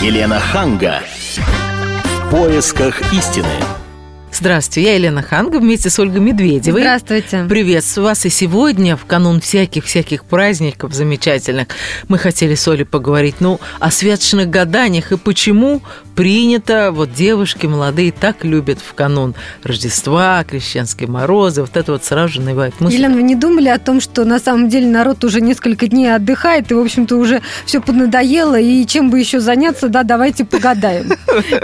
Елена Ханга. В поисках истины. Здравствуйте, я Елена Ханга вместе с Ольгой Медведевой. Здравствуйте. Приветствую вас. И сегодня, в канун всяких-всяких праздников замечательных, мы хотели с Олей поговорить, ну, о святочных гаданиях и почему принято, вот девушки молодые так любят в канун Рождества, крещенские морозы, вот это вот сразу же навевает мысль. Елена, вы не думали о том, что на самом деле народ уже несколько дней отдыхает, и, в общем-то, уже все поднадоело, и чем бы еще заняться, да, давайте погадаем.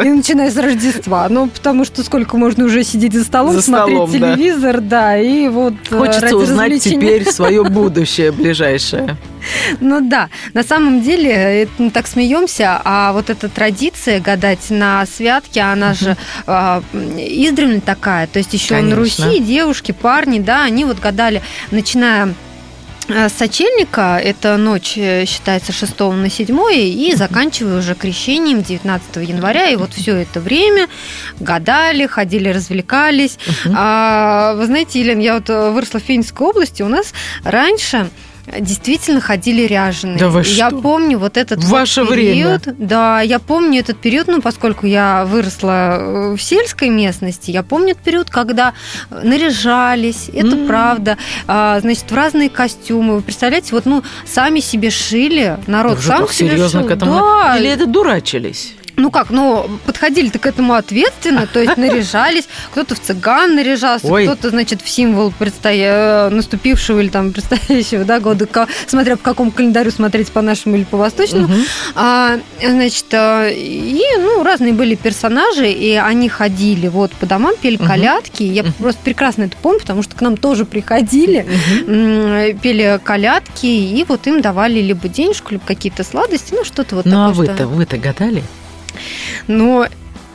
И начиная с Рождества. Ну, потому что сколько можно уже сидеть за столом, За смотреть столом, да. телевизор, да, и вот э, Хочется узнать теперь свое будущее ближайшее. Ну да, на самом деле, это мы так смеемся, а вот эта традиция гадать на святке, она же а, издревле такая. То есть еще на Конечно. Руси девушки, парни, да, они вот гадали, начиная с сочельника, это ночь э, считается 6 на 7, и заканчивая уже крещением 19 января. И вот все это время гадали, ходили, развлекались. Мгм. А, вы знаете, Елена, я вот э, выросла в Финской области, у нас раньше действительно ходили ряженые. Да вы И Я что? помню вот этот В вот ваше период. Да, я помню этот период, ну, поскольку я выросла э, в сельской местности, я помню этот период, когда э, наряжались, это М. правда, А, значит, в разные костюмы. Вы представляете, вот, ну, сами себе шили, народ Уже сам себе серьезно шил. к этому? Да, Или это дурачились? Ну как, ну, подходили-то к этому ответственно, то есть наряжались, кто-то в цыган наряжался, Ой. кто-то, значит, в символ предстоя... наступившего или там предстоящего да, года, смотря по какому календарю смотреть, по нашему или по восточному. Мгм. А, значит, а, и, ну, разные были персонажи, и они ходили вот по домам, пели Мгм. колядки. Я Мгм. просто прекрасно это помню, потому что к нам тоже приходили, м, пели колядки, и вот им давали либо денежку, либо какие-то сладости, ну, что-то вот Ну а такое. вы-то, что- вы-то гадали? Но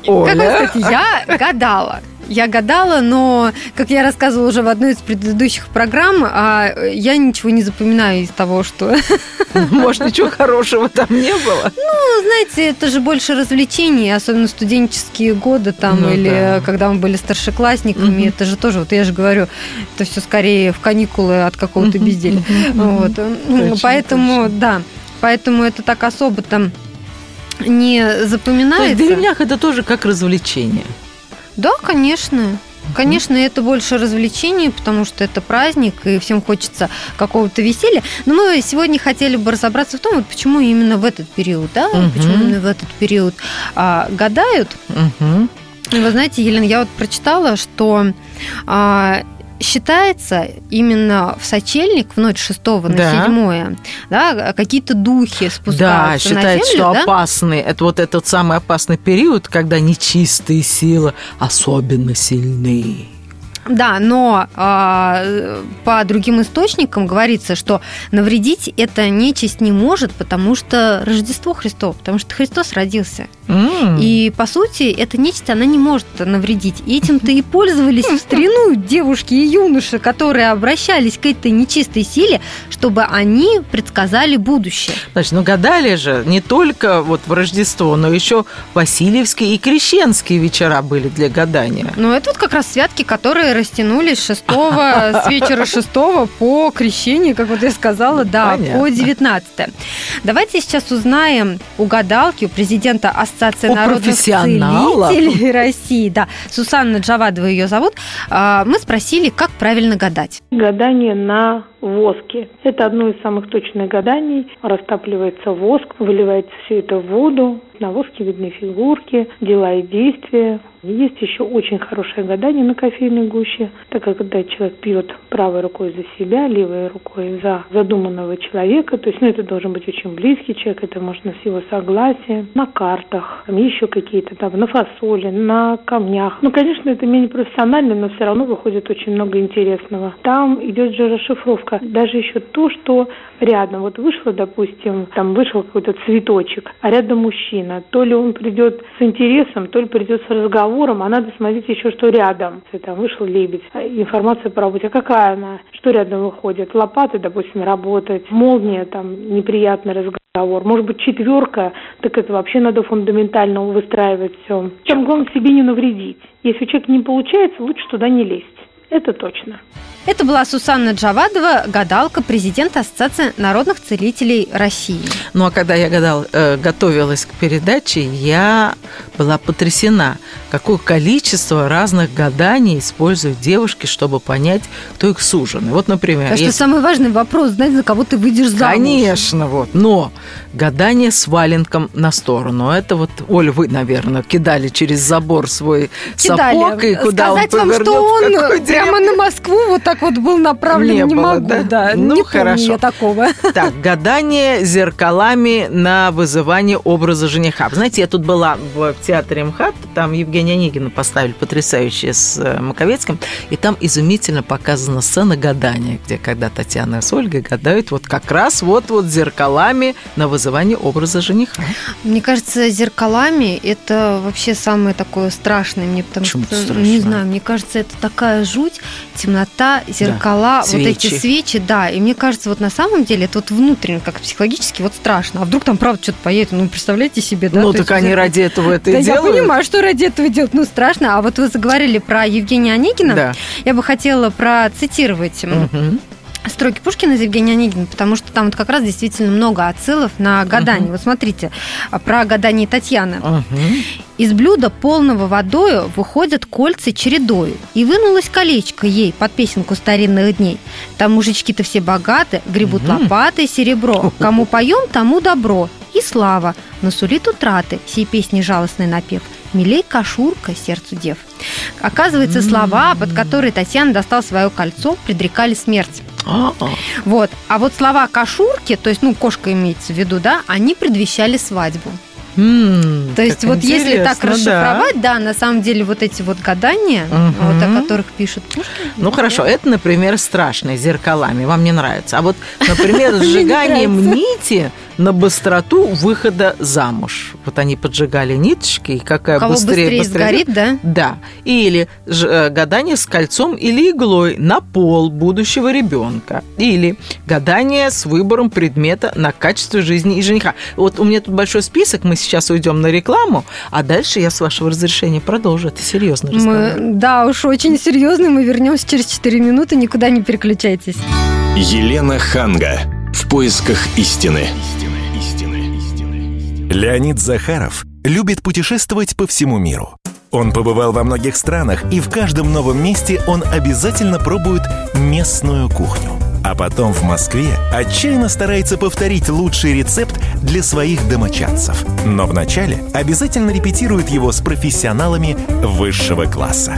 как Оля? вам сказать, я гадала. Я гадала, но, как я рассказывала уже в одной из предыдущих программ, а, я ничего не запоминаю из того, что... Может, ничего хорошего там не было? Ну, знаете, это же больше развлечений, особенно студенческие годы там, Ну или да. когда мы были старшеклассниками, Мгм. это же тоже, вот я же говорю, это все скорее в каникулы от какого-то безделия. Вот. Точно, Поэтому, точно. да, поэтому это так особо там не То есть в запоминается. деревнях это тоже как развлечение. Да, конечно. Конечно, это больше развлечение, потому что это праздник, и всем хочется какого-то веселья. Но мы сегодня хотели бы разобраться в том, вот почему именно в этот период, да, Мгм. почему именно в этот период а, гадают. Мгм. И вы знаете, Елена, я вот прочитала, что а, считается именно в сочельник, в ночь 6 на Да. 7, да, какие-то духи Да, спускаются на считается, землю, что да? опасный, это вот этот самый опасный период, когда нечистые силы особенно сильны. Да, но а, по другим источникам говорится, что навредить эта нечисть не может, потому что Рождество Христово, потому что Христос родился. М. И, по сути, эта нечисть, она не может навредить. И этим-то и пользовались в старину девушки и юноши, которые обращались к этой нечистой силе, чтобы они предсказали будущее. Значит, ну гадали же не только вот в Рождество, но еще Васильевские и Крещенские вечера были для гадания. Но это вот как раз святки, которые растянулись с 6 с вечера 6 по крещение, как вот я сказала, да, Понятно. по 19 Давайте сейчас узнаем у гадалки, у президента Ассоциации У народных профессионала. целителей России, да, Сусанна Джавадова ее зовут, а, мы спросили, как правильно гадать. Гадание на воске. Это одно из самых точных гаданий. Растапливается воск, выливается все это в воду. На воске видны фигурки, дела и действия. Есть еще очень хорошее гадание на кофейной гуще, так как когда человек пьет правой рукой за себя, левой рукой за задуманного человека, то есть ну, это должен быть очень близкий человек, это можно с его согласия, на картах, там еще какие-то там, на фасоли, на камнях. Ну, конечно, это менее профессионально, но все равно выходит очень много интересного. Там идет же расшифровка. Даже еще то, что рядом, вот вышло, допустим, там вышел какой-то цветочек, а рядом мужчина. То ли он придет с интересом, то ли придет с разговором, а надо смотреть еще, что рядом. Там вышел лебедь, а информация про работе. А какая она? Что рядом выходит? Лопаты, допустим, работать, молния, там, неприятный разговор. Может быть, четверка, так это вообще надо фундаментально выстраивать все. Чем главное себе не навредить. Если у человека не получается, лучше туда не лезть. Это точно. Это была Сусанна Джавадова, гадалка, президент Ассоциации народных целителей России. Ну а когда я гадал, э, готовилась к передаче, я была потрясена, какое количество разных гаданий используют девушки, чтобы понять, кто их суженый. Вот, например... Что если- самый важный вопрос, знать, за кого ты выйдешь замуж. Конечно, вот. Но гадание с валенком на сторону. Это вот, Оль, вы, наверное, кидали через забор свой Кидали. сапог, и куда Сказать он вам, повернет, что он прямо на Москву вот так вот был направлен, Не не, было, могу, да? да. Ну, не хорошо. я такого. Так, гадание зеркалами на вызывание образа жениха. Знаете, я тут была в театре МХАТ, там Евгения Онегина поставили потрясающее с э, Маковецким, и там изумительно показана сцена гадания, где когда Татьяна с Ольгой гадают вот как раз вот-вот зеркалами на вызывание образа жениха. Мне кажется, зеркалами это вообще самое такое страшное мне, потому Почему что, это ну, страшно? не знаю, мне кажется, это такая жуть, темнота, зеркала, вот эти свечи. свечи, да. И мне кажется, вот на самом деле это вот внутренне, как психологически, вот страшно. А вдруг там правда что-то поедет? Ну, представляете себе, да? ну, так есть они ради этого это Да, и я делают. понимаю, что ради этого делать, ну, страшно. А вот вы заговорили про Евгения Онегина. Да. Я бы хотела процитировать Мгм. Строки Пушкина из Евгения Онегина, потому что там вот как раз действительно много отсылов на гадание. Мгм. Вот смотрите, а, про гадание Татьяны. Мгм. Из блюда, полного водою, выходят кольца чередою. И вынулось колечко ей под песенку старинных дней. Там мужички-то все богаты, гребут Мгм. лопатой серебро. Кому поем, тому добро. И слава, но сулит утраты, сей песни жалостный напев. Милей кашурка сердцу дев. Оказывается, слова, под которые Татьяна достал свое кольцо, предрекали смерть. А-а. Вот. А вот слова кашурки, то есть, ну, кошка имеется в виду, да, они предвещали свадьбу. М, То есть вот если так интересно, да. расшифровать, да. на самом деле вот эти вот гадания, Мгм. вот о которых пишет Пушкин. Ну хорошо, это, например, страшное зеркалами, вам не нравится. А вот, например, нравится. нити на быстроту выхода замуж. Вот они поджигали ниточки, и какая У кого быстрее, сгорит, да? Да. Или ж- э, гадание с кольцом или иглой на пол будущего ребенка. Или гадание с выбором предмета на качество жизни и жениха. Вот у меня тут большой список, мы сейчас уйдем на рекламу, а дальше я, с вашего разрешения, продолжу. Это серьезный разговор. Мы, да, уж очень серьезно, мы вернемся через 4 минуты, никуда не переключайтесь. Елена Ханга. В поисках истины. Леонид Захаров любит путешествовать по всему миру. Он побывал во многих странах, и в каждом новом месте он обязательно пробует местную кухню. А потом в Москве отчаянно старается повторить лучший рецепт для своих домочадцев. Но вначале обязательно репетирует его с профессионалами высшего класса.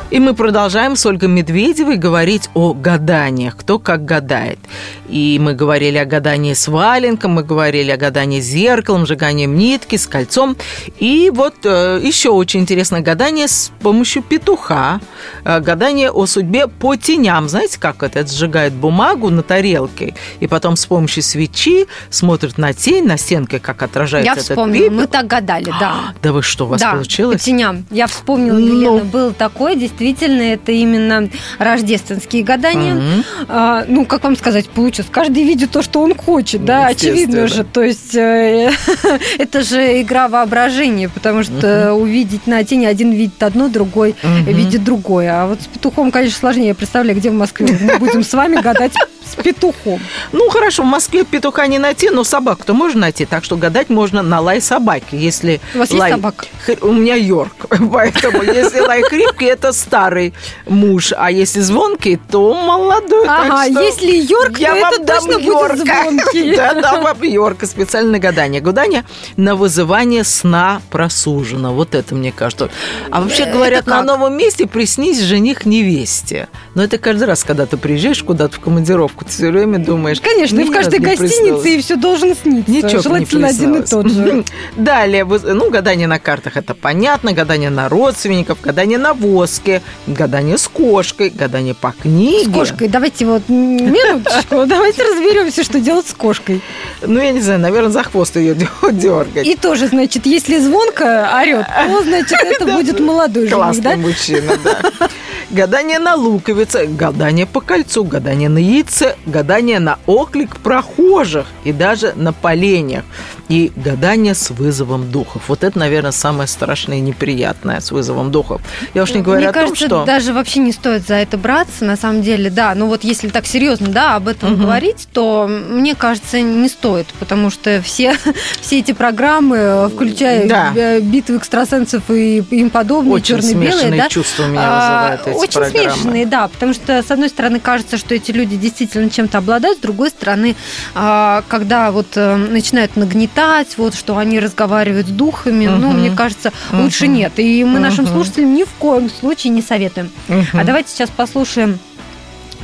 И мы продолжаем с Ольгой Медведевой говорить о гаданиях, кто как гадает. И мы говорили о гадании с валенком, мы говорили о гадании с зеркалом, сжиганием нитки, с кольцом. И вот э, еще очень интересное гадание с помощью петуха. Э, гадание о судьбе по теням. Знаете, как это? Это сжигает бумагу на тарелке, и потом с помощью свечи смотрит на тень, на стенке, как отражается Я этот вспомнила, пепел. мы так гадали, да. Да вы что, у вас да, получилось? по теням. Я вспомнила, Ну. Елена, было такое, действительно, это именно рождественские гадания. Мгм. А, ну, как вам сказать, получилось. Каждый видит то, что он хочет, да, очевидно же. То есть э, это же игра воображения, потому что увидеть на тени один видит одно, другой видит другое. А вот с петухом, конечно, сложнее. Я представляю, где в Москве мы будем с вами гадать с петухом. Ну, хорошо, в Москве петуха не найти, но собаку-то можно найти, так что гадать можно на лай собаки, если У вас есть лай... собака? Хр- У меня Йорк, поэтому если лай крепкий, это старый муж, а если звонкий, то молодой. Ага, если Йорк, я то это точно будет звонкий. Да, дам вам Йорка, специальное гадание. Гадание на вызывание сна просуженного. Вот это, мне кажется. А вообще Это говорят, на новом месте приснись жених невесте. Но это каждый раз, когда ты приезжаешь куда-то в командировку, ты все время думаешь. Конечно, и в каждой гостинице и все должен сниться. Ничего Желательно не один и тот же. Далее, ну, гадание на картах это понятно, гадание на родственников, гадание на воске, гадание с кошкой, гадание по книге. С кошкой. Давайте вот минуточку, давайте разберемся, что делать с кошкой. Ну, я не знаю, наверное, за хвост ее дергать. И тоже, значит, если звонко орет, то, значит, это будет молодой жених, да? мужчина, да. Гадание на луковице, гадание по кольцу, гадание на яйце, гадание на оклик прохожих и даже на поленьях. И гадание с вызовом духов. Вот это, наверное, самое страшное и неприятное с вызовом духов. Я уж не говорю Мне о кажется, том, что... даже вообще не стоит за это браться, на самом деле, да. Ну вот если так серьезно, да, об этом Мгм. говорить, то мне кажется, не стоит, потому что все, все эти программы, включая Да. битвы экстрасенсов и им подобные, Очень черно-белые, да, чувства у меня а, вызывают эти Очень программы. смешанные, да, потому что, с одной стороны, кажется, что эти люди действительно чем-то обладают, с другой стороны, а, когда вот э, начинают нагнетать, вот, что они разговаривают с духами, ну, Мгм. мне кажется, лучше Мгм. нет. И мы нашим Мгм. слушателям ни в коем случае не советуем. Мгм. А давайте сейчас послушаем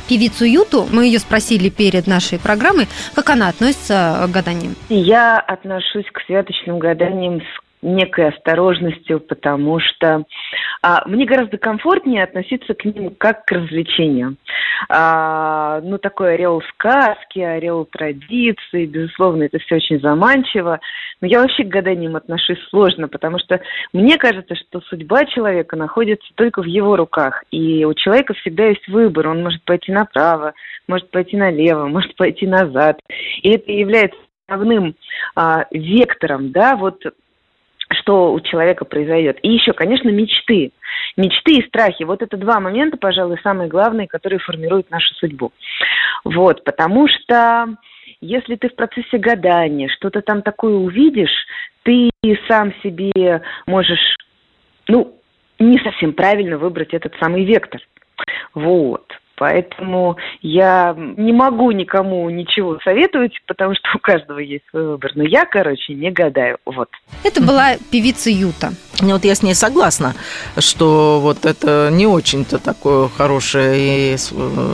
певицу Юту. Мы ее спросили перед нашей программой, как она относится к гаданиям. Я отношусь к святочным гаданиям с некой осторожностью, потому что а, мне гораздо комфортнее относиться к ним как к развлечению. А, ну, такой орел сказки, орел традиции, безусловно, это все очень заманчиво. Но я вообще к гаданиям отношусь сложно, потому что мне кажется, что судьба человека находится только в его руках. И у человека всегда есть выбор. Он может пойти направо, может пойти налево, может пойти назад. И это является основным а, вектором, да, вот что у человека произойдет. И еще, конечно, мечты. Мечты и страхи. Вот это два момента, пожалуй, самые главные, которые формируют нашу судьбу. Вот, потому что если ты в процессе гадания что-то там такое увидишь, ты сам себе можешь, ну, не совсем правильно выбрать этот самый вектор. Вот. Поэтому я не могу никому ничего советовать, потому что у каждого есть свой выбор. Но я, короче, не гадаю. Вот. Это была певица Юта. Ну, Вот я с ней согласна, что вот это не очень-то такое хорошее и э,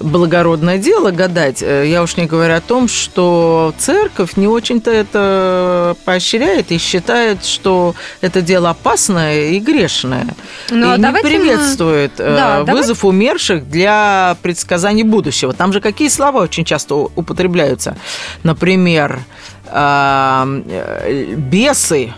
благородное дело гадать. Э, Я уж не говорю о том, что церковь не очень-то это поощряет и считает, что это дело опасное и грешное. Ну, а и не давайте мы- приветствует э, Да, давай- вызов умерших для предсказаний будущего. Там же какие слова очень часто употребляются? Например, э, бесы,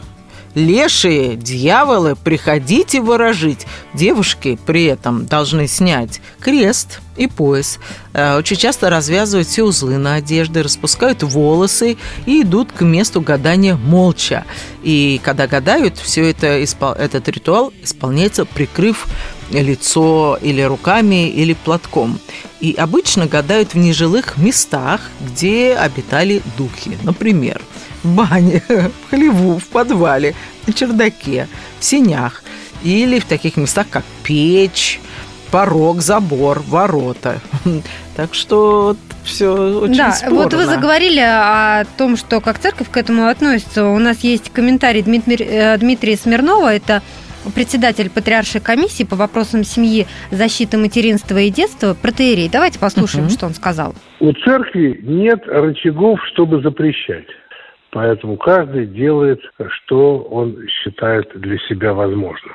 лешие, дьяволы, приходите выражить. Девушки при этом должны снять крест и пояс. Э, Очень часто развязывают все узлы на одежде, распускают волосы и идут к месту гадания молча. И когда гадают, все это, этот ритуал исполняется, прикрыв лицо или руками, или платком. И обычно гадают в нежилых местах, где обитали духи. Например, в бане, в хлеву, в подвале, на чердаке, в сенях. Или в таких местах, как печь, порог, забор, ворота. Так что все очень да, спорно. вот вы заговорили о том, что как церковь к этому относится. У нас есть комментарий Дмитрия, э, Дмитрия Смирнова, это председатель патриаршей комиссии по вопросам семьи, защиты материнства и детства, протеерей. Давайте послушаем, Мгм. что он сказал. У церкви нет рычагов, чтобы запрещать. Поэтому каждый делает, что он считает для себя возможным.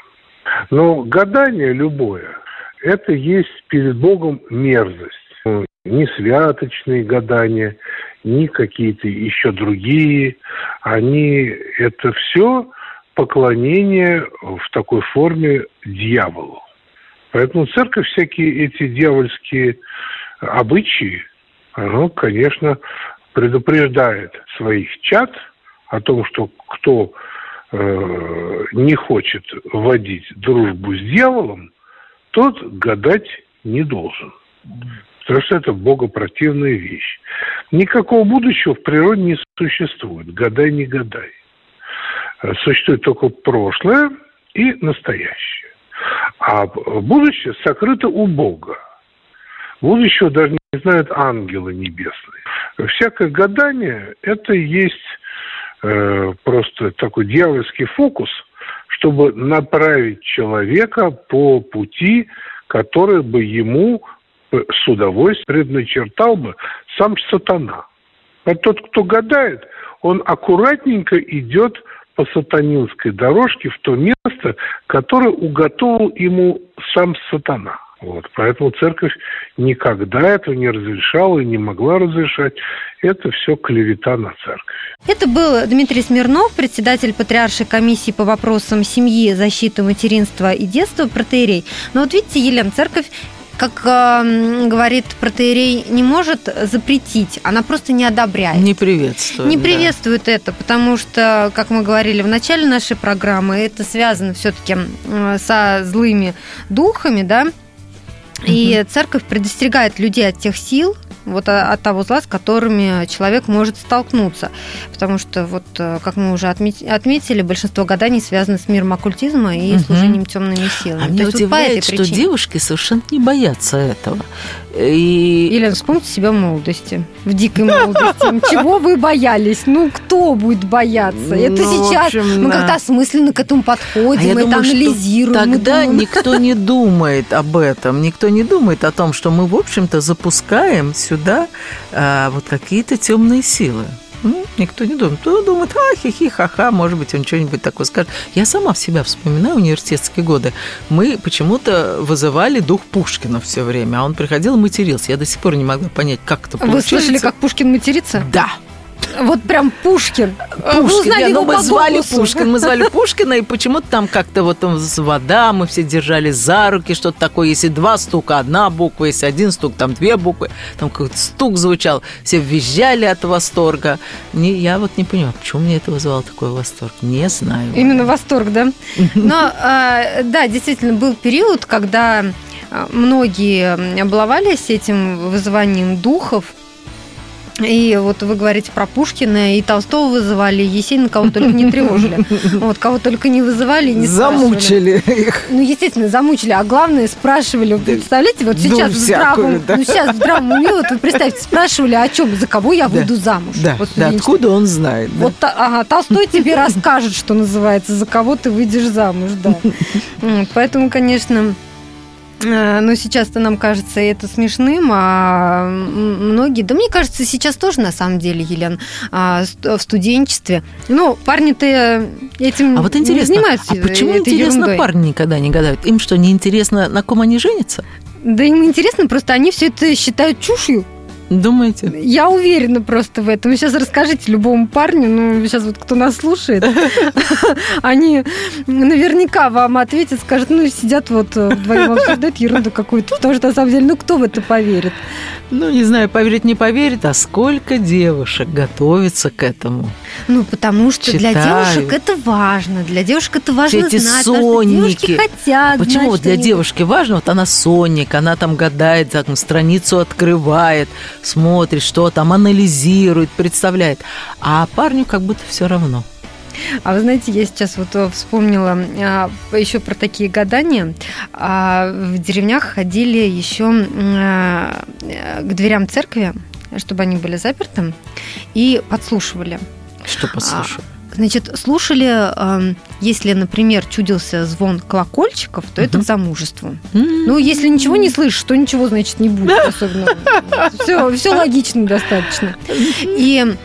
Но гадание любое – это есть перед Богом мерзость. Ни святочные гадания, ни какие-то еще другие. Они – это все поклонение в такой форме дьяволу. Поэтому церковь всякие эти дьявольские обычаи, она, конечно, предупреждает своих чад о том, что кто э, не хочет вводить дружбу с дьяволом, тот гадать не должен. Потому что это богопротивная вещь. Никакого будущего в природе не существует. Гадай, не гадай. Э, Существует только прошлое и настоящее. А будущее сокрыто у Бога. Будущего даже не знают ангелы небесные. Всякое гадание – это есть э, просто такой дьявольский фокус, чтобы направить человека по пути, который бы ему с удовольствием предначертал бы сам сатана. А тот, кто гадает, он аккуратненько идет по сатанинской дорожке в то место, которое уготовил ему сам сатана. Вот. Поэтому церковь никогда этого не разрешала и не могла разрешать. Это все клевета на церковь. Это был Дмитрий Смирнов, председатель Патриаршей комиссии по вопросам семьи, защиты материнства и детства протеерей. Но вот видите, Елена, церковь как э, говорит протеерей, не может запретить, она просто не одобряет. Не приветствует. Не приветствует да. это, потому что, как мы говорили в начале нашей программы, это связано все-таки со злыми духами, да, и церковь предостерегает людей от тех сил, вот от того зла, с которыми человек может столкнуться. Потому что, вот, э, как мы уже отметили, большинство гаданий связано с миром оккультизма и угу. служением темными силами. А мне удивляет, вот что причине. девушки совершенно не боятся этого. И... Елена, вспомните себя в молодости, в дикой молодости. Чего вы боялись? Ну, кто будет бояться? Это ну, сейчас общем, мы как-то осмысленно к этому подходим, а это думаю, анализируем. Тогда никто не думает об этом, никто не думает о том, что мы, в общем-то, запускаем сюда а, вот какие-то темные силы. Ну, никто не думает. Кто думает, а, хихи, ха-ха, может быть, он что-нибудь такое скажет. Я сама в себя вспоминаю университетские годы. Мы почему-то вызывали дух Пушкина все время, а он приходил и матерился. Я до сих пор не могла понять, как это получается. Вы слышали, как Пушкин матерится? Да. Вот прям Пушкин. Пушкин. Вы узнали его мы звали голосу. Пушкин. Мы звали Пушкина, и почему-то там как-то вот там вода, мы все держали за руки, что-то такое. Если два стука, одна буква, если один стук, там две буквы. Там какой-то стук звучал. Все визжали от восторга. Не, я вот не понимаю, почему мне это вызывало такой восторг. Не знаю. Именно восторг, да? Но, а, да, действительно, был период, когда а, многие баловались этим вызыванием духов, и вот вы говорите про Пушкина, и Толстого вызывали, и Есенина кого только не тревожили. Вот, кого только не вызывали, не Замучили их. Ну, естественно, замучили. А главное, спрашивали, представляете, вот сейчас в здравом, ну, сейчас в здравом уме, вот вы представьте, спрашивали, о чем, за кого я выйду замуж. Да, да откуда он знает. Да. Вот, ага, Толстой тебе расскажет, что называется, за кого ты выйдешь замуж, да. Поэтому, конечно, но сейчас-то нам кажется это смешным, а многие, да мне кажется, сейчас тоже на самом деле, Елен, а, в студенчестве. Ну, парни-то этим а вот интересно, не занимаются. А почему интересно ерундой. парни никогда не гадают? Им что, не интересно, на ком они женятся? Да им интересно, просто они все это считают чушью. Думаете? Я уверена просто в этом. Сейчас расскажите любому парню, ну, сейчас вот кто нас слушает, они наверняка вам ответят, скажут, ну, сидят вот э, вдвоем обсуждают ерунду какую-то, потому что, на самом деле, ну, кто в это поверит? Ну, не знаю, поверить, не поверит, а сколько девушек готовится к этому? Ну, потому что Читаю. для девушек это важно, для девушек это важно Все эти знать, сонники. хотят Почему знать, для девушки важно? Вот она сонник, она там гадает, там, страницу открывает, смотрит, что там, анализирует, представляет. А парню как будто все равно. А вы знаете, я сейчас вот э, вспомнила а, еще про такие гадания. А, в деревнях ходили еще а, к дверям церкви, чтобы они были заперты, и подслушивали. Что подслушивали? Значит, слушали, если, например, чудился звон колокольчиков, то это к замужеству. Ну, если ничего не слышишь, то ничего, значит, не будет особенно. Все, все логично достаточно. И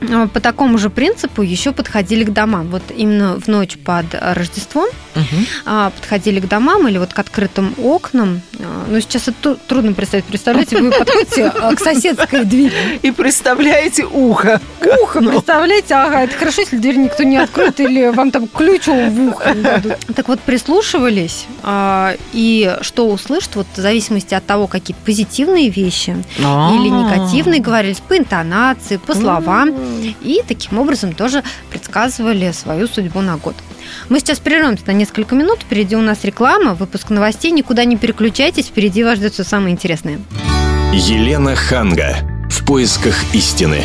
а, по такому же принципу еще подходили к домам. Вот именно в ночь под Рождеством угу. подходили к домам или вот к открытым окнам. А, ну, сейчас это трудно представить. Представляете, вы подходите к соседской двери. И представляете ухо. Ухо, представляете? Ага, это хорошо, если дверь никто не откроет или вам там ключ в ухо дадут. Так вот, прислушивались, и что услышат, вот в зависимости от того, какие позитивные вещи или негативные говорились, по интонации, по словам, и таким образом тоже предсказывали свою судьбу на год. Мы сейчас прервемся на несколько минут, впереди у нас реклама, выпуск новостей, никуда не переключайтесь, впереди вас ждет все самое интересное. Елена Ханга. В поисках истины.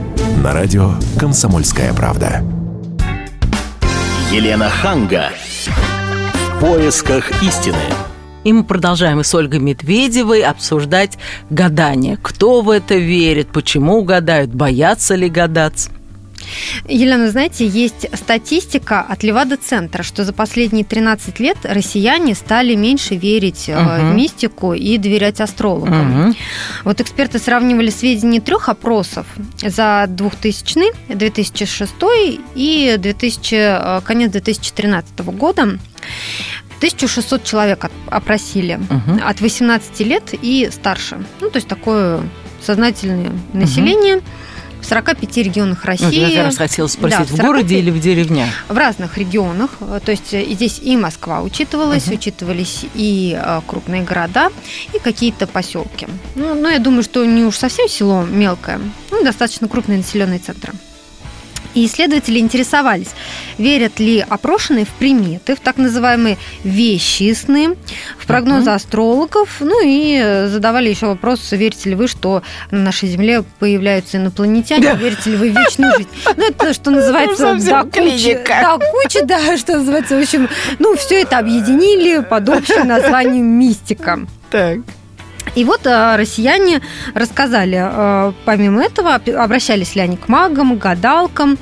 на радио «Комсомольская правда». Елена Ханга. В поисках истины. И мы продолжаем и с Ольгой Медведевой обсуждать гадание. Кто в это верит, почему гадают, боятся ли гадаться. Елена, знаете, есть статистика от Левада-центра, что за последние 13 лет россияне стали меньше верить угу. в мистику и доверять астрологам. Угу. Вот эксперты сравнивали сведения трех опросов за 2000, 2006 и 2000, э, конец 2013 года. 1600 человек опросили угу. от 18 лет и старше. Ну, то есть такое сознательное население. Угу 45 регионах России. Ну, я как раз хотела спросить, да, в, в городе или в деревнях? В разных регионах. То есть и здесь и Москва учитывалась, угу. учитывались и э, крупные города, и какие-то поселки. Ну, но я думаю, что не уж совсем село мелкое, ну, достаточно крупные населенные центры. И исследователи интересовались, верят ли опрошенные в приметы, в так называемые вещи сны, в прогнозы uh-huh. астрологов, ну и задавали еще вопрос, верите ли вы, что на нашей Земле появляются инопланетяне, верите ли вы в вечную жизнь. Ну, это что называется, да, куча, да, куча, да, что называется, в общем, ну, все это объединили под общим названием мистика. Так. И вот э, россияне рассказали, э, помимо этого, обращались ли они к магам, гадалкам,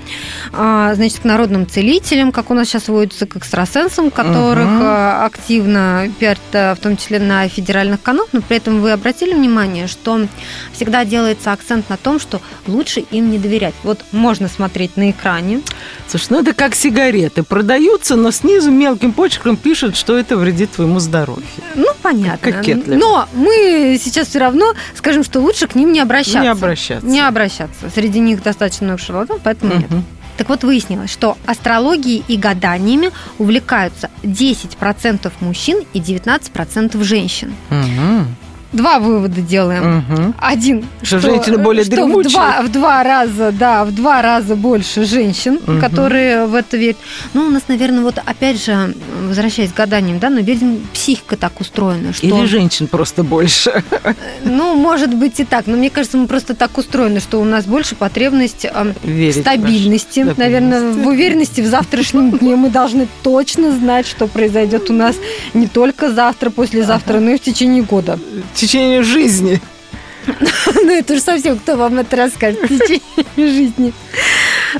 э, значит, к народным целителям, как у нас сейчас водятся, к экстрасенсам, которых угу. активно пиарят, в том числе на федеральных каналах, но при этом вы обратили внимание, что всегда делается акцент на том, что лучше им не доверять. Вот можно смотреть на экране. Слушай, ну это как сигареты. Продаются, но снизу мелким почерком пишут, что это вредит твоему здоровью. Ну, понятно. Кокетливо. Но мы сейчас все равно скажем, что лучше к ним не обращаться. Не обращаться. Не обращаться. Среди них достаточно много шарлатанов, поэтому угу. нет. Так вот, выяснилось, что астрологией и гаданиями увлекаются 10% мужчин и 19% женщин. Угу два вывода делаем. Угу. Один, что, что женщины более что в два, в два раза, да, в два раза больше женщин, угу. которые в это верят. Ну, у нас, наверное, вот опять же, возвращаясь к гаданиям, да, но видим, психика так устроена, что... Или женщин просто больше. Ну, может быть и так, но мне кажется, мы просто так устроены, что у нас больше потребность э, в стабильности, в наверное, в уверенности в завтрашнем дне. Мы должны точно знать, что произойдет у нас не только завтра, послезавтра, но и в течение года течение жизни. Ну, это же совсем кто вам это расскажет в течение жизни.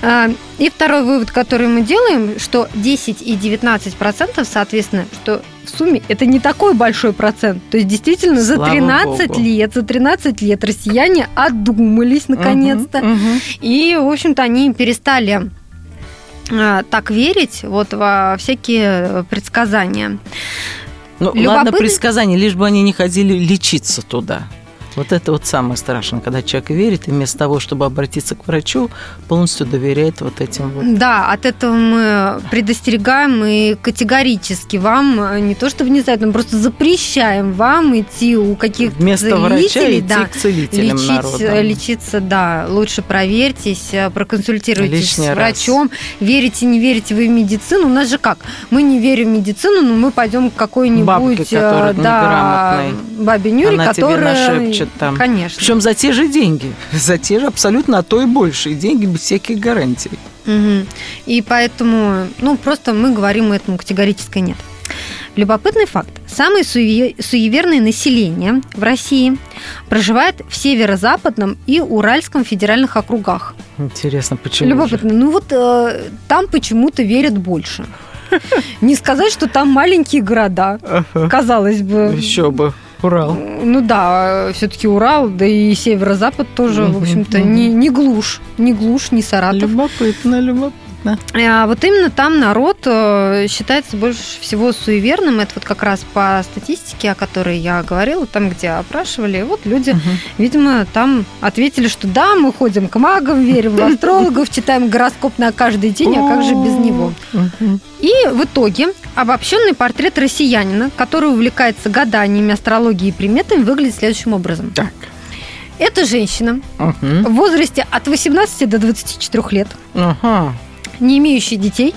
А, и второй вывод, который мы делаем, что 10 и 19 процентов, соответственно, что в сумме это не такой большой процент. То есть действительно за 13 лет, за 13 лет россияне одумались наконец-то. И, в общем-то, они перестали а, так верить вот во всякие предсказания. Ну, Любопытно... ладно, предсказания, лишь бы они не ходили лечиться туда. Вот это вот самое страшное, когда человек верит, и вместо того, чтобы обратиться к врачу, полностью доверяет вот этим вот. Да, от этого мы предостерегаем и категорически вам, э, не то что внезапно, мы просто запрещаем вам идти у каких-то Вместо врача идти да, к целителям лечить, народа. Лечиться, да, лучше проверьтесь, э, проконсультируйтесь Лишний с врачом. Раз. Верите, не верите вы в медицину? У нас же как? Мы не верим в медицину, но мы пойдем к какой-нибудь Бабке, э, да, бабе Нюре, Она которая хочет там. Конечно. Причем за те же деньги. За те же абсолютно, а то и больше. И деньги без всяких гарантий. Угу. И поэтому, ну, просто мы говорим этому категорически нет. Любопытный факт. Самое суеверное население в России проживает в северо-западном и Уральском федеральных округах. Интересно, почему? Любопытно. Же? Ну вот э, там почему-то верят больше. Не сказать, что там маленькие города, казалось бы. Еще бы. Урал. Ну да, все-таки Урал, да и северо-запад тоже, угу, в общем-то, угу. не, не глушь, не глушь, не Саратов. Любопытно, любопытно. А вот именно там народ э, считается больше всего суеверным. Это вот как раз по статистике, о которой я говорила, там, где опрашивали. Вот люди, угу. видимо, там ответили, что да, мы ходим к магам, верим в астрологов, читаем гороскоп на каждый день, а как же без него? И в итоге обобщенный портрет россиянина, который увлекается гаданиями, астрологией и приметами, выглядит следующим образом. Так. Это женщина угу. в возрасте от 18 до 24 лет. Ага не имеющая детей,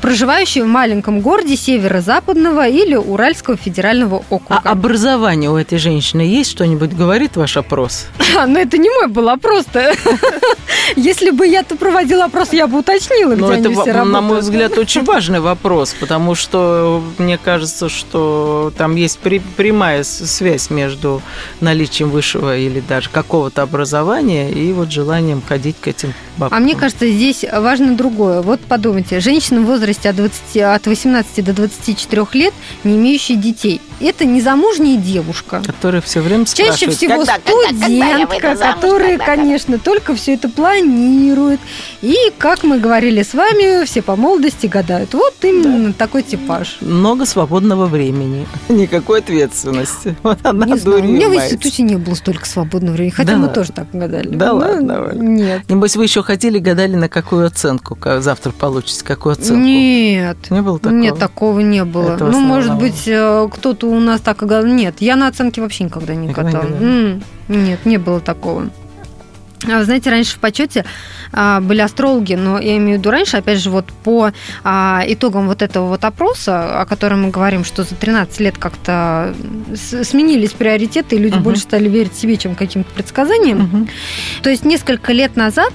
проживающие в маленьком городе северо-западного или Уральского федерального округа. А образование у этой женщины есть что-нибудь, говорит ваш опрос? А, ну это не мой был опрос-то. Если бы я-то проводила опрос, я бы уточнила, где Но они все на работают. мой взгляд, очень важный вопрос, потому что мне кажется, что там есть прямая связь между наличием высшего или даже какого-то образования и вот желанием ходить к этим бабкам. А мне кажется, здесь важно другое. Вот подумайте, женщина в возрасте от, 20, от 18 до 24 лет, не имеющая детей, это незамужняя девушка. Которые все время Чаще всего «Когда, когда, когда студентка, выйду замуж, которая, когда, когда?» конечно, только все это планирует. И, как мы говорили с вами, все по молодости гадают. Вот именно такой типаж. Много свободного времени, никакой ответственности. Вот она Не знаю, у меня в институте не было столько свободного времени, хотя Да мы ладно. тоже так гадали. Да Ну, ладно, Валя. Нет. Небось, вы еще ходили, гадали, на какую оценку завтра получите, какую оценку? Нет. Не было такого? Нет, такого не было. Это ну, не может быть, э, кто-то у нас так и гадал. Нет, я на оценки вообще никогда не Никогда не катала. М, Нет, не было такого. А Вы знаете, раньше в почете а, были астрологи, но я имею в виду раньше, опять же, вот по а, итогам вот этого вот опроса, о котором мы говорим, что за 13 лет как-то сменились приоритеты, и люди Мгм. больше стали верить себе, чем каким-то предсказаниям. Мгм. То есть несколько лет назад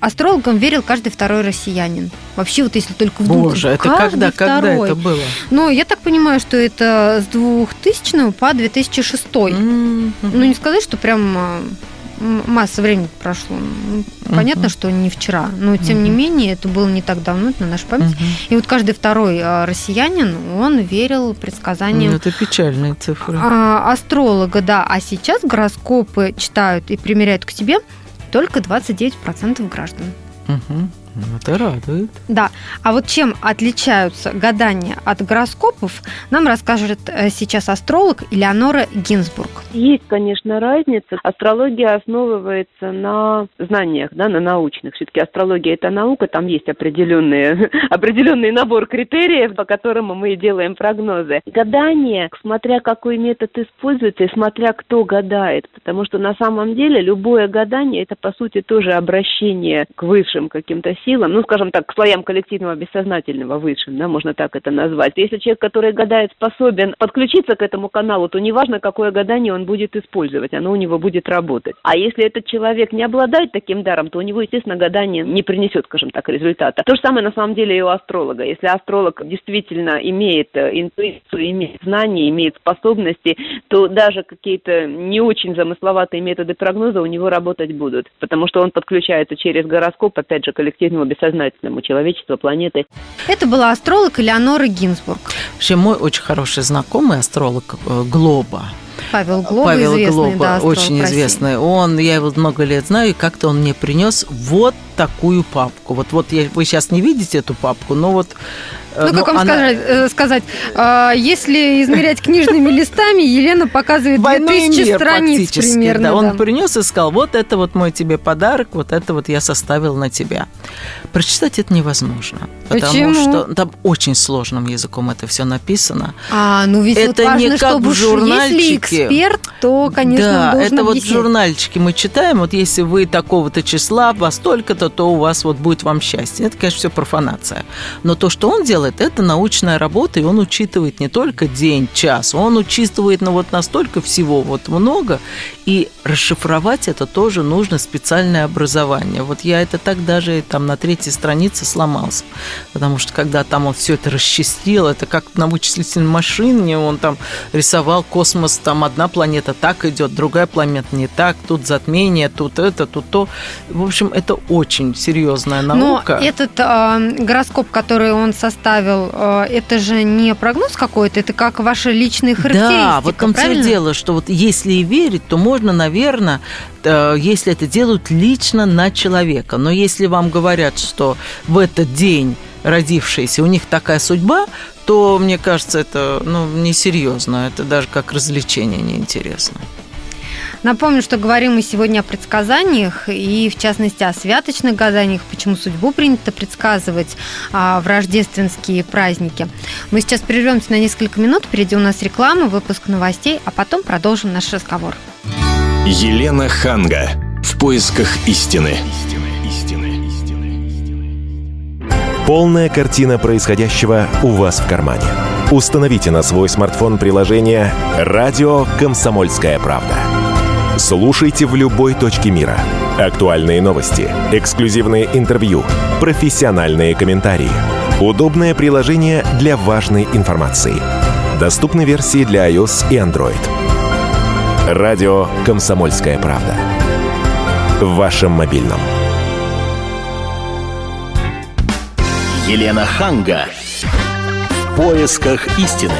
астрологам верил каждый второй россиянин. Вообще, вот если только вдуматься, Боже, это когда, когда это было? Ну, я так понимаю, что это с 2000 по 2006. М, Ну, не сказать, что прям м, масса времени прошло. Ну, Понятно, что не вчера, но тем не менее это было не так давно, это на нашей памяти. Мгм. И вот каждый второй а, россиянин, он верил предсказаниям Ну, Это печальные цифры. а, астролога, да. А сейчас гороскопы читают и примеряют к себе только 29% граждан. Мгм. Ну, Это радует. Да, а вот чем отличаются гадания от гороскопов, нам расскажет э, сейчас астролог Элеонора Гинзбург. Есть, конечно, разница. Астрология основывается на знаниях, да, на научных. Все-таки астрология это наука, там есть определенные, определенный набор критериев, по которым мы и делаем прогнозы. Гадание, смотря какой метод используется и смотря кто гадает, потому что на самом деле любое гадание это по сути тоже обращение к высшим каким-то силам, ну, скажем так, к слоям коллективного бессознательного высшим, да, можно так это назвать. Если человек, который гадает, способен подключиться к этому каналу, то неважно, какое гадание он будет использовать, оно у него будет работать. А если этот человек не обладает таким даром, то у него, естественно, гадание не принесет, скажем так, результата. То же самое на самом деле и у астролога. Если астролог действительно имеет э, интуицию, имеет знания, имеет способности, то даже какие-то не очень замысловатые методы прогноза у него работать будут, потому что он подключается через гороскоп, опять же, коллективному бессознательному человечества, планеты. Это была астролог Элеонора Гинзбург. Вообще, мой очень хороший знакомый астролог э, Глоба, Павел Глоба, Павел известный, Глоба, да, астролог очень известный. Он, я его много лет знаю, и как-то он мне принес вот такую папку. Вот, вот я, вы сейчас не видите эту папку, но вот... э, Ну, как вам она- сказать, э, сказать, а, если измерять книжными листами, Елена показывает Двойной 2000 мир страниц примерно. да. Он да. принес и сказал, вот это вот мой тебе подарок, вот это вот я составил на тебя. Прочитать это невозможно. Потому Почему? что там очень сложным языком это все написано. А, ну ведь вот Это важно, не как чтобы в уж если журнальчике. эксперт, то, конечно, да, это вот в объяснять. журнальчике мы читаем, вот если вы такого-то числа, во столько-то, то у вас вот будет вам счастье. Это, конечно, все профанация. Но то, что он делает, это научная работа, и он учитывает не только день, час, он учитывает ну, вот настолько всего вот много, и расшифровать это тоже нужно специальное образование. Вот я это так даже там на третьей странице сломался, потому что когда там он все это расчистил, это как на вычислительной машине, он там рисовал космос, там одна планета так идет, другая планета не так, тут затмение, тут это, тут то. В общем, это очень серьезная наука. Но этот э, гороскоп, который он составил, э, это же не прогноз какой-то, это как ваша личная характеристика, Да, вот в том все правильно? дело, что вот если и верить, то можно, наверное, э, если это делают лично на человека. Но если вам говорят, что в этот день родившиеся, у них такая судьба, то, мне кажется, это ну, несерьезно. Это даже как развлечение неинтересно. Напомню, что говорим мы сегодня о предсказаниях и, в частности, о святочных гаданиях, почему судьбу принято предсказывать а, в рождественские праздники. Мы сейчас прервемся на несколько минут, впереди у нас реклама, выпуск новостей, а потом продолжим наш разговор. Елена Ханга. В поисках истины. Полная картина происходящего у вас в кармане. Установите на свой смартфон приложение «Радио Комсомольская правда». Слушайте в любой точке мира. Актуальные новости, эксклюзивные интервью, профессиональные комментарии. Удобное приложение для важной информации. Доступны версии для iOS и Android. Радио «Комсомольская правда». В вашем мобильном. Елена Ханга. В поисках истины.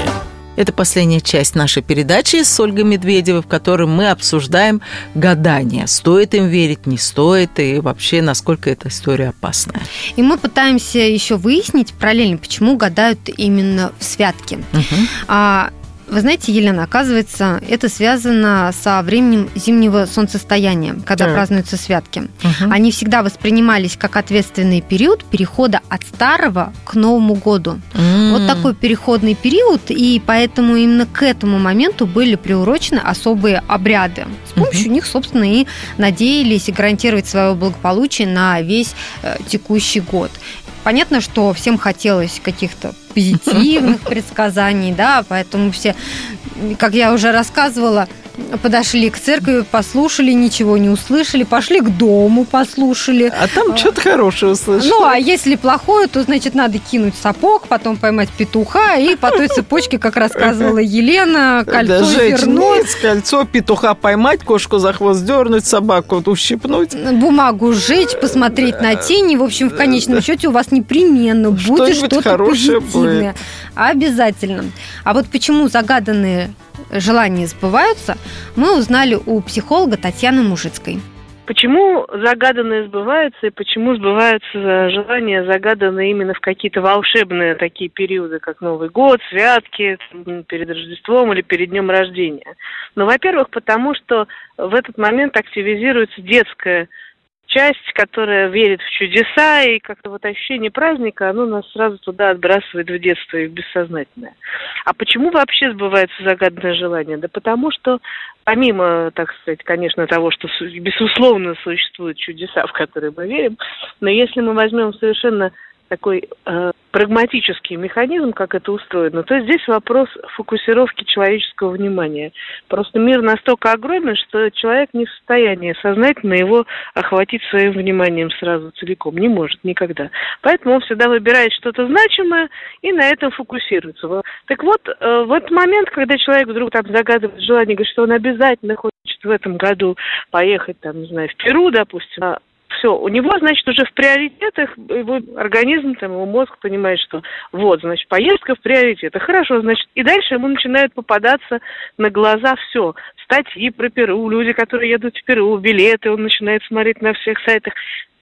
Это последняя часть нашей передачи с Ольгой Медведевой, в которой мы обсуждаем гадания. Стоит им верить, не стоит, и вообще, насколько эта история опасная. И мы пытаемся еще выяснить параллельно, почему гадают именно в святки. Угу. А, вы знаете, Елена, оказывается, это связано со временем зимнего солнцестояния, когда Так. празднуются святки. Мгм. Они всегда воспринимались как ответственный период перехода от старого к Новому году. М. Вот такой переходный период, и поэтому именно к этому моменту были приурочены особые обряды. С помощью них, собственно, и надеялись гарантировать свое благополучие на весь э, текущий год. Понятно, что всем хотелось каких-то позитивных предсказаний, да, поэтому все, как я уже рассказывала, подошли к церкви, послушали, ничего не услышали, пошли к дому, послушали. А там что-то хорошее услышал. Ну, а если плохое, то, значит, надо кинуть сапог, потом поймать петуха, и по той цепочке, как рассказывала Елена, кольцо сжечь вернуть, ниц, кольцо, петуха поймать, кошку за хвост дернуть, собаку ущипнуть. бумагу сжечь, посмотреть на тени. В общем, в конечном счете у вас непременно будет что-то хорошее позитивное. Обязательно. А вот почему загаданные желания сбываются, мы узнали у психолога Татьяны Мужицкой. Почему загаданные сбываются и почему сбываются желания, загаданные именно в какие-то волшебные такие периоды, как Новый год, святки, перед Рождеством или перед днем рождения? Ну, во-первых, потому что в этот момент активизируется детская часть, которая верит в чудеса, и как-то вот ощущение праздника, оно нас сразу туда отбрасывает в детство и в бессознательное. А почему вообще сбывается загаданное желание? Да потому что помимо, так сказать, конечно, того, что безусловно существуют чудеса, в которые мы верим, но если мы возьмем совершенно такой э, прагматический механизм, как это устроено, то здесь вопрос фокусировки человеческого внимания. Просто мир настолько огромен, что человек не в состоянии сознательно его охватить своим вниманием сразу целиком. Не может никогда. Поэтому он всегда выбирает что-то значимое и на этом фокусируется. Так вот, э, в этот момент, когда человек вдруг там загадывает желание, говорит, что он обязательно хочет в этом году поехать, там, не знаю, в Перу, допустим, все, у него, значит, уже в приоритетах его организм, там, его мозг понимает, что вот, значит, поездка в приоритетах. Хорошо, значит, и дальше ему начинают попадаться на глаза все. Статьи про Перу, люди, которые едут в Перу, билеты, он начинает смотреть на всех сайтах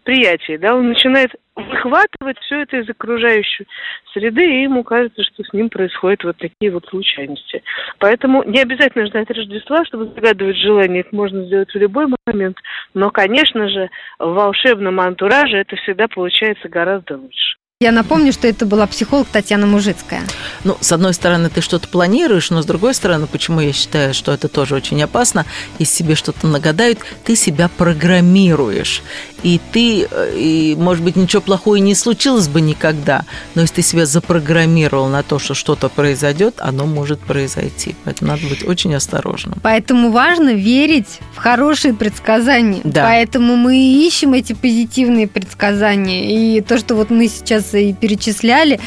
предприятий, да, он начинает выхватывать все это из окружающей среды, и ему кажется, что с ним происходят вот такие вот случайности. Поэтому не обязательно ждать Рождества, чтобы загадывать желание, это можно сделать в любой момент, но, конечно же, в волшебном антураже это всегда получается гораздо лучше. Я напомню, что это была психолог Татьяна Мужицкая. Ну, с одной стороны, ты что-то планируешь, но с другой стороны, почему я считаю, что это тоже очень опасно, если себе что-то нагадают, ты себя программируешь. И ты, э, и, может быть, ничего плохого не случилось бы никогда, но если ты себя запрограммировал на то, что что-то произойдет, оно может произойти. Поэтому надо быть очень осторожным. Поэтому важно верить в хорошие предсказания. Да. Поэтому мы ищем эти позитивные предсказания. И то, что вот мы сейчас и перечисляли,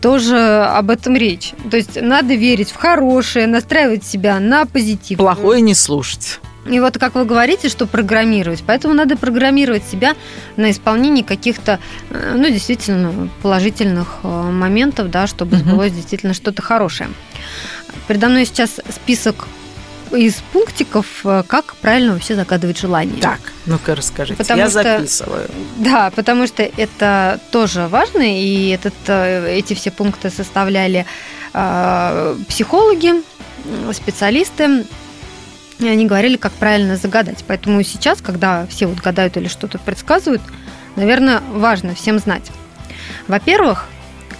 тоже об этом речь. То есть надо верить в хорошее, настраивать себя на позитив. Плохое не слушать. И вот как вы говорите, что программировать. Поэтому надо программировать себя на исполнение каких-то, э, ну, действительно, положительных э, моментов, да, чтобы сбылось действительно что-то хорошее. Передо мной сейчас список из пунктиков, э, как правильно вообще загадывать желание. Так, ну-ка расскажите. Потому я что- записываю. Да, потому что это тоже важно, и этот, э, эти все пункты составляли э, психологи, специалисты, и они говорили, как правильно загадать. Поэтому сейчас, когда все вот гадают или что-то предсказывают, наверное, важно всем знать. Во-первых,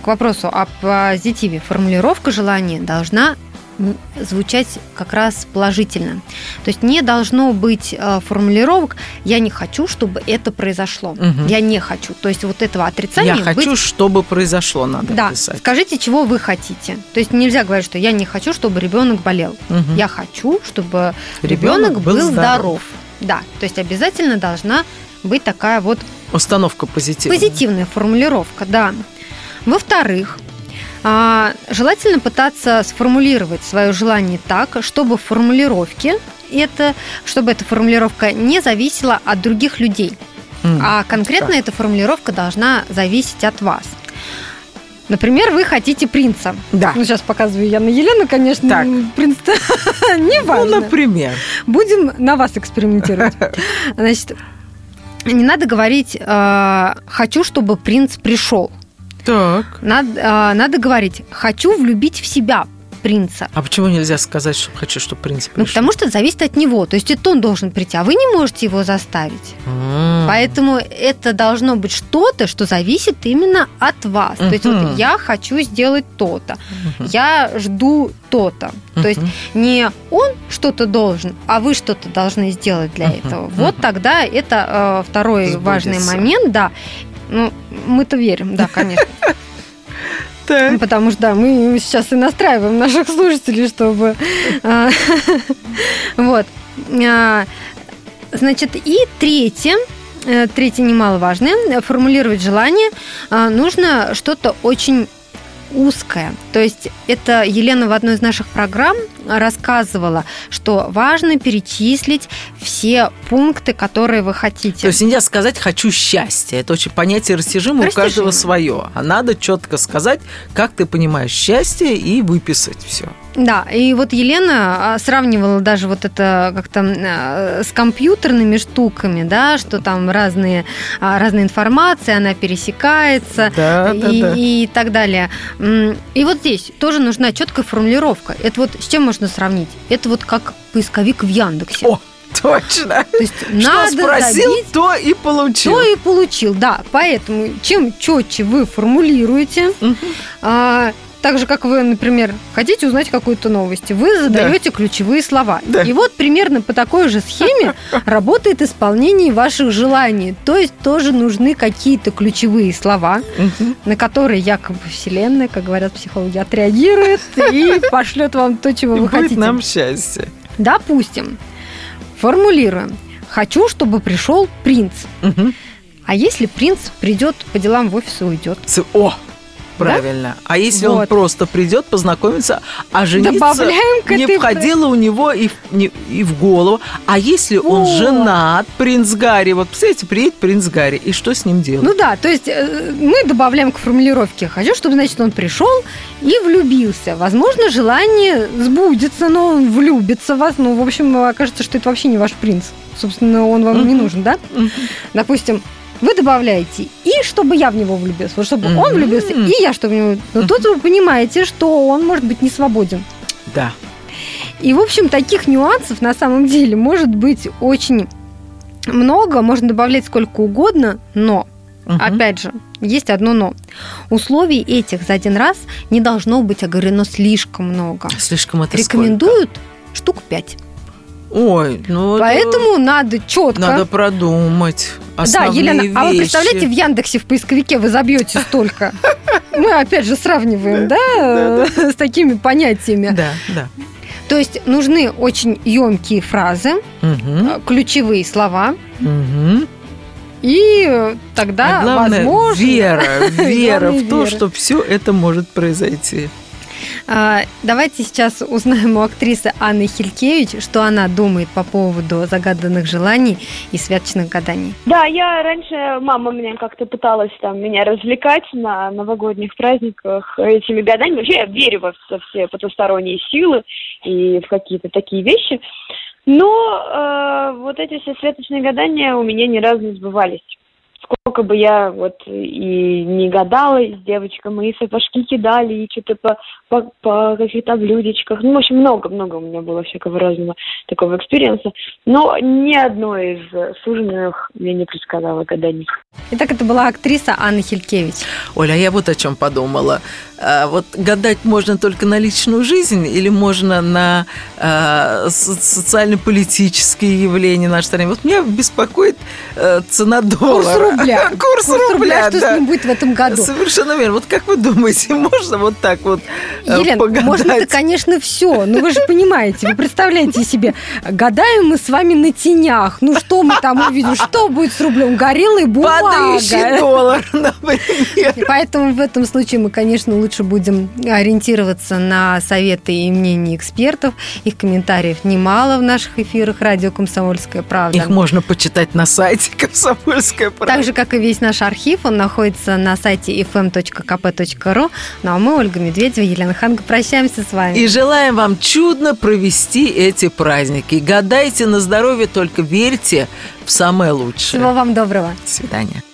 к вопросу о позитиве формулировка желания должна звучать как раз положительно. То есть не должно быть э, формулировок «я не хочу, чтобы это произошло», Мгм. «я не хочу». То есть вот этого отрицания Я хочу, быть- чтобы произошло, надо да, писать. скажите, чего вы хотите. То есть нельзя говорить, что я не хочу, чтобы ребенок болел. Мгм. Я хочу, чтобы Ребенок был был, здоров. здоров. Да, то есть обязательно должна быть такая вот Установка позитивная. позитивная формулировка, да. Во-вторых, желательно пытаться сформулировать свое желание так, чтобы в формулировке это, чтобы эта формулировка не зависела от других людей, М. а конкретно эта формулировка должна зависеть от вас. Например, вы хотите принца. Да. Ну, сейчас показываю я на Елену, конечно. Так. Принц не Ну, важно. например. Будем на вас экспериментировать. Значит, не надо говорить э, «хочу, чтобы принц пришел». Так. Надо, э, надо говорить «хочу влюбить в себя принца». А почему нельзя сказать, что хочу, чтобы принц Ну, пришел? потому что это зависит от него. То есть это он должен прийти, а вы не можете его заставить. М. Поэтому это должно быть что-то, что зависит именно от вас. То есть вот я хочу сделать то-то, Мгм. я жду то-то. То есть не он что-то должен, а вы что-то должны сделать для этого. Вот тогда это э, второй Сбудется. важный момент, да. Ну, мы-то верим, да, конечно. Так. Потому что, да, мы сейчас и настраиваем наших слушателей, чтобы... а, Вот. А, Значит, и третье, э, третье немаловажное, формулировать желание а, нужно что-то очень узкое. То есть это Елена в одной из наших программ рассказывала, что важно перечислить все пункты, которые вы хотите. То есть нельзя сказать «хочу счастья». Это очень понятие растяжимое, у Растяжимое. каждого свое. А надо четко сказать, как ты понимаешь счастье, и выписать все. Да, и вот Елена а, сравнивала даже вот это как-то а, с компьютерными штуками, да, что там разные, а, разная информация, она пересекается Да, и, да. и так далее. И вот здесь тоже нужна четкая формулировка. Это вот с чем можно сравнить? Это вот как поисковик в Яндексе. О, точно. То есть Что надо спросил, забить то и получил. то и получил, да. Поэтому чем четче вы формулируете, а, так же, как вы, например, хотите узнать какую-то новость, вы задаете ключевые слова. Да. И вот примерно по такой же схеме работает исполнение ваших желаний. То есть тоже нужны какие-то ключевые слова, на которые якобы Вселенная, как говорят психологи, отреагирует и пошлет вам то, чего И вы будет хотите. нам счастье. Допустим, формулируем. Хочу, чтобы пришел принц. А если принц придет по делам в офис и уйдет? О, правильно. А если он Вот. просто придет, познакомиться, а жениться не входило у него и в, не- и в голову. А если он Вот. женат, принц Гарри, вот представляете, приедет принц Гарри, и что с ним делать? Ну да, то есть э, мы добавляем к формулировке «хочу», чтобы, значит, он пришел и влюбился. Возможно, желание сбудется, но он влюбится в вас. Ну, в общем, окажется, что это вообще не ваш принц. Собственно, он вам не Мгм. нужен, да? Мгм. Допустим, вы добавляете «и чтобы я в него влюбился». Вот чтобы он Мгм. влюбился, и я чтобы в него... Но тут вы понимаете, что он может быть не свободен. Да. И, в общем, таких нюансов на самом деле может быть очень много, можно добавлять сколько угодно, но, Мгм. опять же, есть одно но. Условий этих за один раз не должно быть оговорено слишком много. Слишком это Рекомендуют штук 5. Ой, ну это Поэтому надо четко. надо продумать Да, Елена, а вы вещи. представляете, в Яндексе в поисковике вы забьете столько. Мы опять же сравниваем, да, с такими понятиями. Да, да. То есть нужны очень емкие фразы, э, ключевые слова, и тогда, а главное, возможно... вера, вера в то, вера. что все это может произойти. А, Давайте сейчас узнаем у актрисы Анны Хилькевич, что она думает по поводу загаданных желаний и святочных гаданий. Да, я раньше, мама меня как-то пыталась там меня развлекать на новогодних праздниках этими годами. Вообще я верю во все потусторонние силы и в какие-то такие вещи. Но э, вот эти все святочные гадания у меня ни разу не сбывались. Сколько бы я вот и не гадала с девочками, и сапожки кидали, и что-то по, по, по каких-то блюдечках. Ну, в общем, много-много у меня было всякого разного такого experience а. Но ни одной из суженых мне не предсказала гаданий. Итак, это была актриса Анна Хилькевич. Оля, а я вот о чем подумала. А, вот гадать можно только на личную жизнь или можно на а, социально-политические явления нашей страны? Вот меня беспокоит а, цена доллара. Курс рубля. Курс, Курс рубля, рубля, что да. с ним будет в этом году? Совершенно верно. Вот как вы думаете, можно вот так вот э, Елена, погадать? можно-то, конечно, все. Но вы же понимаете, вы представляете себе, гадаем мы с вами на тенях. Ну, что мы там увидим? Что будет с рублем? Горелая бумага. Падающий доллар, например. И Поэтому в этом случае мы, конечно, лучше будем ориентироваться на советы и мнения экспертов. Их комментариев немало в наших эфирах радио «Комсомольская правда». Их можно почитать на сайте «Комсомольская правда». Так же, как и весь наш архив, он находится на сайте fm.kp.ru. Ну а мы, Ольга Медведева, Елена Ханга, прощаемся с вами. И желаем вам чудно провести эти праздники. Гадайте на здоровье, только верьте в самое лучшее. Всего вам доброго. До свидания.